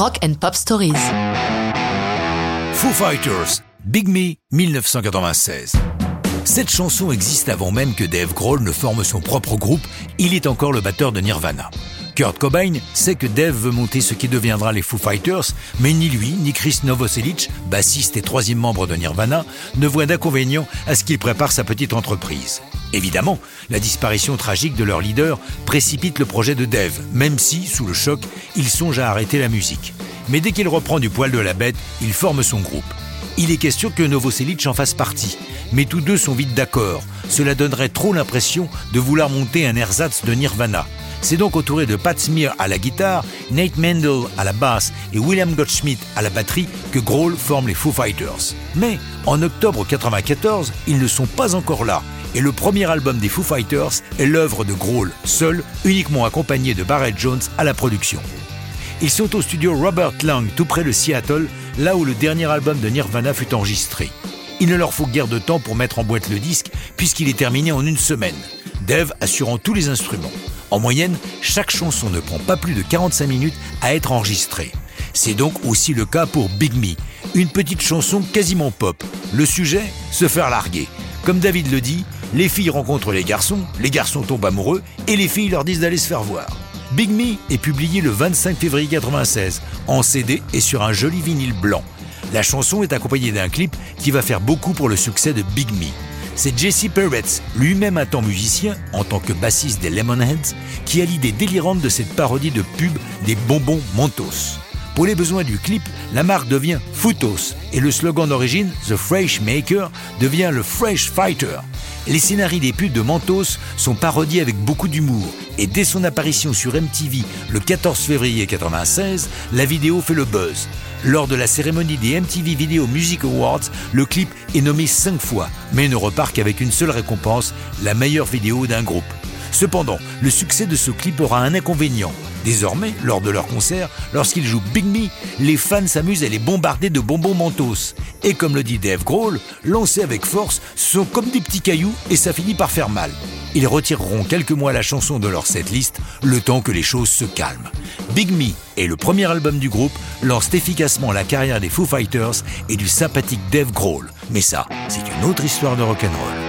Rock and Pop Stories. Foo Fighters, Big Me, 1996. Cette chanson existe avant même que Dave Grohl ne forme son propre groupe, il est encore le batteur de Nirvana. Kurt Cobain sait que Dave veut monter ce qui deviendra les Foo Fighters, mais ni lui, ni Chris Novoselic, bassiste et troisième membre de Nirvana, ne voient d'inconvénient à ce qu'il prépare sa petite entreprise. Évidemment, la disparition tragique de leur leader précipite le projet de Dave, même si, sous le choc, il songe à arrêter la musique. Mais dès qu'il reprend du poil de la bête, il forme son groupe. Il est question que Novoselic en fasse partie, mais tous deux sont vite d'accord. Cela donnerait trop l'impression de vouloir monter un ersatz de Nirvana. C'est donc entouré de Pat Smear à la guitare, Nate Mendel à la basse et William Gottschmidt à la batterie que Grohl forme les Foo Fighters. Mais en octobre 1994, ils ne sont pas encore là et le premier album des Foo Fighters est l'œuvre de Grohl, seul, uniquement accompagné de Barrett Jones à la production. Ils sont au studio Robert Lang, tout près de Seattle, là où le dernier album de Nirvana fut enregistré. Il ne leur faut guère de temps pour mettre en boîte le disque, puisqu'il est terminé en une semaine. Dave assurant tous les instruments. En moyenne, chaque chanson ne prend pas plus de 45 minutes à être enregistrée. C'est donc aussi le cas pour Big Me, une petite chanson quasiment pop. Le sujet Se faire larguer. Comme David le dit, les filles rencontrent les garçons, les garçons tombent amoureux et les filles leur disent d'aller se faire voir. Big Me est publié le 25 février 1996 en CD et sur un joli vinyle blanc. La chanson est accompagnée d'un clip qui va faire beaucoup pour le succès de Big Me. C'est Jesse Peretz, lui-même un temps musicien en tant que bassiste des Lemonheads, qui a l'idée délirante de cette parodie de pub des bonbons Mentos. Pour les besoins du clip, la marque devient Footos et le slogan d'origine, The Fresh Maker, devient le Fresh Fighter. Les scénarios des pubs de Mentos sont parodiés avec beaucoup d'humour et dès son apparition sur MTV le 14 février 1996, la vidéo fait le buzz. Lors de la cérémonie des MTV Video Music Awards, le clip est nommé 5 fois, mais ne repart qu'avec une seule récompense, la meilleure vidéo d'un groupe. Cependant, le succès de ce clip aura un inconvénient. Désormais, lors de leur concert, lorsqu'ils jouent Big Me, les fans s'amusent à les bombarder de bonbons mentos. Et comme le dit Dave Grohl, lancés avec force, sont comme des petits cailloux et ça finit par faire mal. Ils retireront quelques mois la chanson de leur setlist, le temps que les choses se calment. Big Me et le premier album du groupe lancent efficacement la carrière des Foo Fighters et du sympathique Dave Grohl. Mais ça, c'est une autre histoire de rock'n'roll.